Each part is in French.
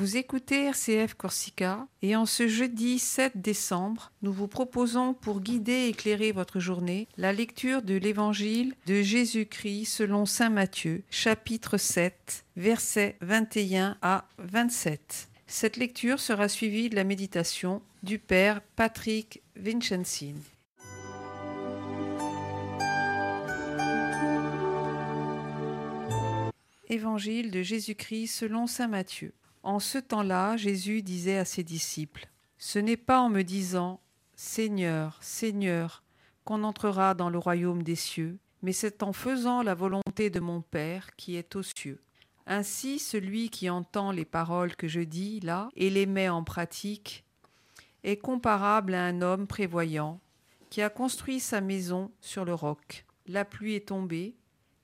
Vous écoutez RCF Corsica et en ce jeudi 7 décembre, nous vous proposons pour guider et éclairer votre journée la lecture de l'évangile de Jésus-Christ selon Saint Matthieu, chapitre 7, versets 21 à 27. Cette lecture sera suivie de la méditation du Père Patrick Vincensin. Évangile de Jésus-Christ selon Saint Matthieu. En ce temps-là, Jésus disait à ses disciples, Ce n'est pas en me disant, Seigneur, Seigneur, qu'on entrera dans le royaume des cieux, mais c'est en faisant la volonté de mon Père qui est aux cieux. Ainsi, celui qui entend les paroles que je dis là et les met en pratique est comparable à un homme prévoyant qui a construit sa maison sur le roc. La pluie est tombée,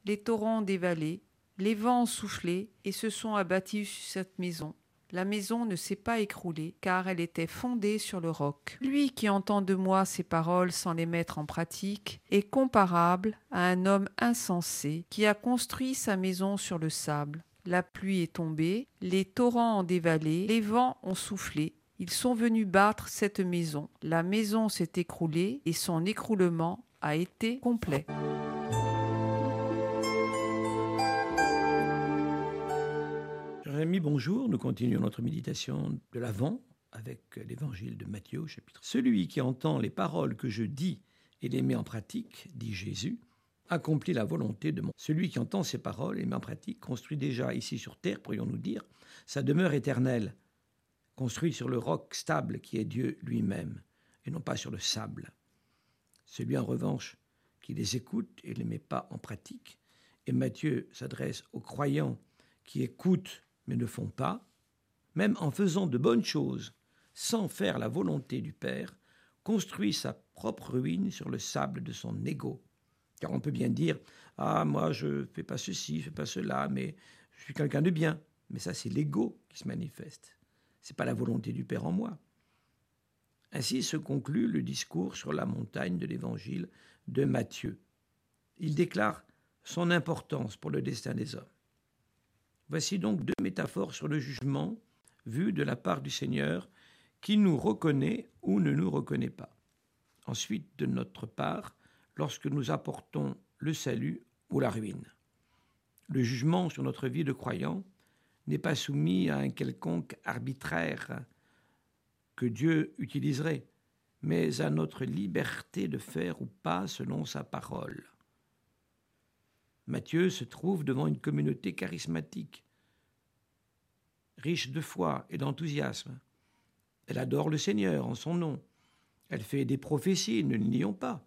les torrents dévalés, les vents ont soufflé et se sont abattus sur cette maison. La maison ne s'est pas écroulée, car elle était fondée sur le roc. Lui qui entend de moi ces paroles sans les mettre en pratique est comparable à un homme insensé qui a construit sa maison sur le sable. La pluie est tombée, les torrents ont dévalé, les vents ont soufflé. Ils sont venus battre cette maison. La maison s'est écroulée et son écroulement a été complet. Bonjour. Nous continuons notre méditation de l'Avent avec l'évangile de Matthieu, chapitre. Celui qui entend les paroles que je dis et les met en pratique, dit Jésus, accomplit la volonté de mon. Celui qui entend ces paroles et met en pratique construit déjà ici sur terre, pourrions-nous dire, sa demeure éternelle, construit sur le roc stable qui est Dieu lui-même, et non pas sur le sable. Celui en revanche qui les écoute et ne les met pas en pratique, et Matthieu s'adresse aux croyants qui écoutent mais ne font pas, même en faisant de bonnes choses, sans faire la volonté du Père, construit sa propre ruine sur le sable de son ego. Car on peut bien dire Ah, moi, je ne fais pas ceci, je ne fais pas cela, mais je suis quelqu'un de bien. Mais ça, c'est l'ego qui se manifeste. Ce n'est pas la volonté du Père en moi. Ainsi se conclut le discours sur la montagne de l'évangile de Matthieu. Il déclare son importance pour le destin des hommes. Voici donc deux métaphores sur le jugement vues de la part du Seigneur qui nous reconnaît ou ne nous reconnaît pas. Ensuite, de notre part, lorsque nous apportons le salut ou la ruine. Le jugement sur notre vie de croyant n'est pas soumis à un quelconque arbitraire que Dieu utiliserait, mais à notre liberté de faire ou pas selon sa parole. Matthieu se trouve devant une communauté charismatique, riche de foi et d'enthousiasme. Elle adore le Seigneur en son nom. Elle fait des prophéties, ne le nions pas,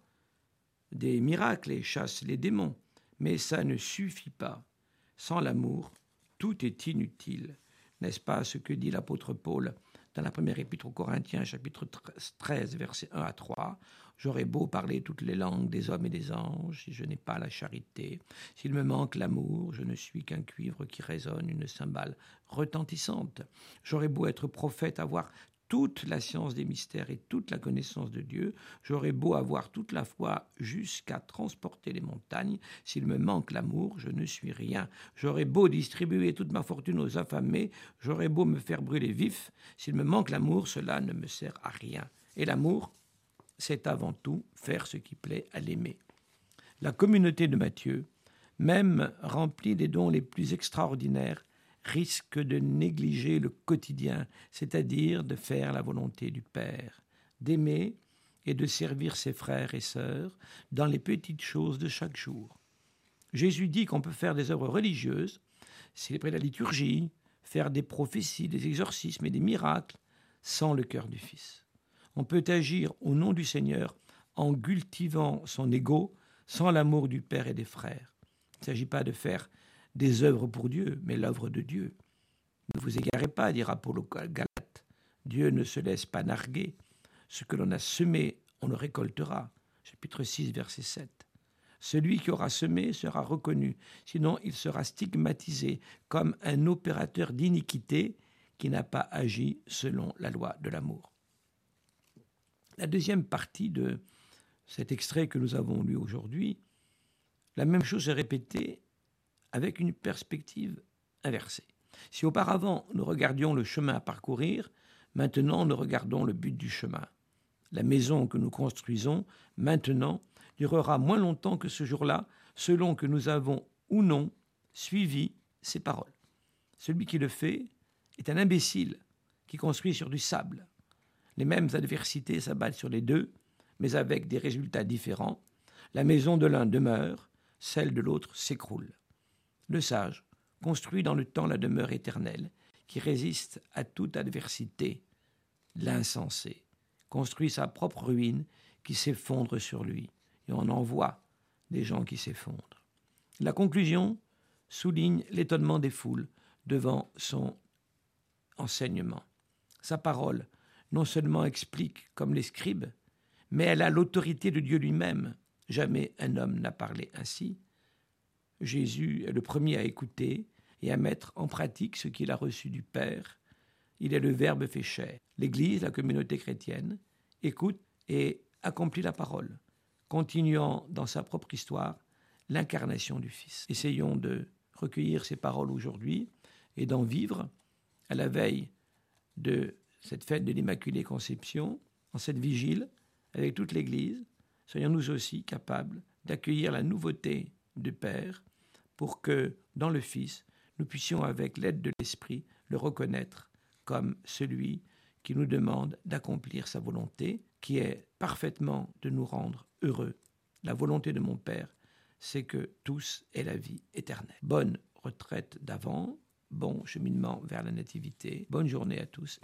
des miracles et chasse les démons. Mais ça ne suffit pas. Sans l'amour, tout est inutile. N'est-ce pas ce que dit l'apôtre Paul dans la première épître aux Corinthiens, chapitre 13, versets 1 à 3. J'aurais beau parler toutes les langues des hommes et des anges, si je n'ai pas la charité, s'il me manque l'amour, je ne suis qu'un cuivre qui résonne, une cymbale retentissante. J'aurais beau être prophète, avoir toute la science des mystères et toute la connaissance de Dieu, j'aurais beau avoir toute la foi jusqu'à transporter les montagnes, s'il me manque l'amour, je ne suis rien. J'aurais beau distribuer toute ma fortune aux affamés, j'aurais beau me faire brûler vif, s'il me manque l'amour, cela ne me sert à rien. Et l'amour, c'est avant tout faire ce qui plaît à l'aimer. La communauté de Matthieu, même remplie des dons les plus extraordinaires, risque de négliger le quotidien, c'est-à-dire de faire la volonté du Père, d'aimer et de servir ses frères et sœurs dans les petites choses de chaque jour. Jésus dit qu'on peut faire des œuvres religieuses, célébrer la liturgie, faire des prophéties, des exorcismes et des miracles sans le cœur du Fils. On peut agir au nom du Seigneur en cultivant son ego sans l'amour du Père et des frères. Il ne s'agit pas de faire des œuvres pour Dieu, mais l'œuvre de Dieu. Ne vous égarez pas, dira Paul aux Galates. Dieu ne se laisse pas narguer. Ce que l'on a semé, on le récoltera. Chapitre 6, verset 7. Celui qui aura semé sera reconnu, sinon il sera stigmatisé comme un opérateur d'iniquité qui n'a pas agi selon la loi de l'amour. La deuxième partie de cet extrait que nous avons lu aujourd'hui, la même chose est répétée avec une perspective inversée. Si auparavant nous regardions le chemin à parcourir, maintenant nous regardons le but du chemin. La maison que nous construisons maintenant durera moins longtemps que ce jour-là, selon que nous avons ou non suivi ses paroles. Celui qui le fait est un imbécile qui construit sur du sable. Les mêmes adversités s'abattent sur les deux, mais avec des résultats différents. La maison de l'un demeure, celle de l'autre s'écroule. Le sage construit dans le temps la demeure éternelle, qui résiste à toute adversité. L'insensé construit sa propre ruine qui s'effondre sur lui, et on en voit des gens qui s'effondrent. La conclusion souligne l'étonnement des foules devant son enseignement. Sa parole non seulement explique comme les scribes, mais elle a l'autorité de Dieu lui-même. Jamais un homme n'a parlé ainsi. Jésus est le premier à écouter et à mettre en pratique ce qu'il a reçu du Père. Il est le Verbe fait chair. L'Église, la communauté chrétienne, écoute et accomplit la parole, continuant dans sa propre histoire l'incarnation du Fils. Essayons de recueillir ces paroles aujourd'hui et d'en vivre à la veille de cette fête de l'Immaculée Conception, en cette vigile, avec toute l'Église, soyons-nous aussi capables d'accueillir la nouveauté du Père pour que, dans le Fils, nous puissions, avec l'aide de l'Esprit, le reconnaître comme celui qui nous demande d'accomplir sa volonté, qui est parfaitement de nous rendre heureux. La volonté de mon Père, c'est que tous aient la vie éternelle. Bonne retraite d'avant, bon cheminement vers la nativité, bonne journée à tous.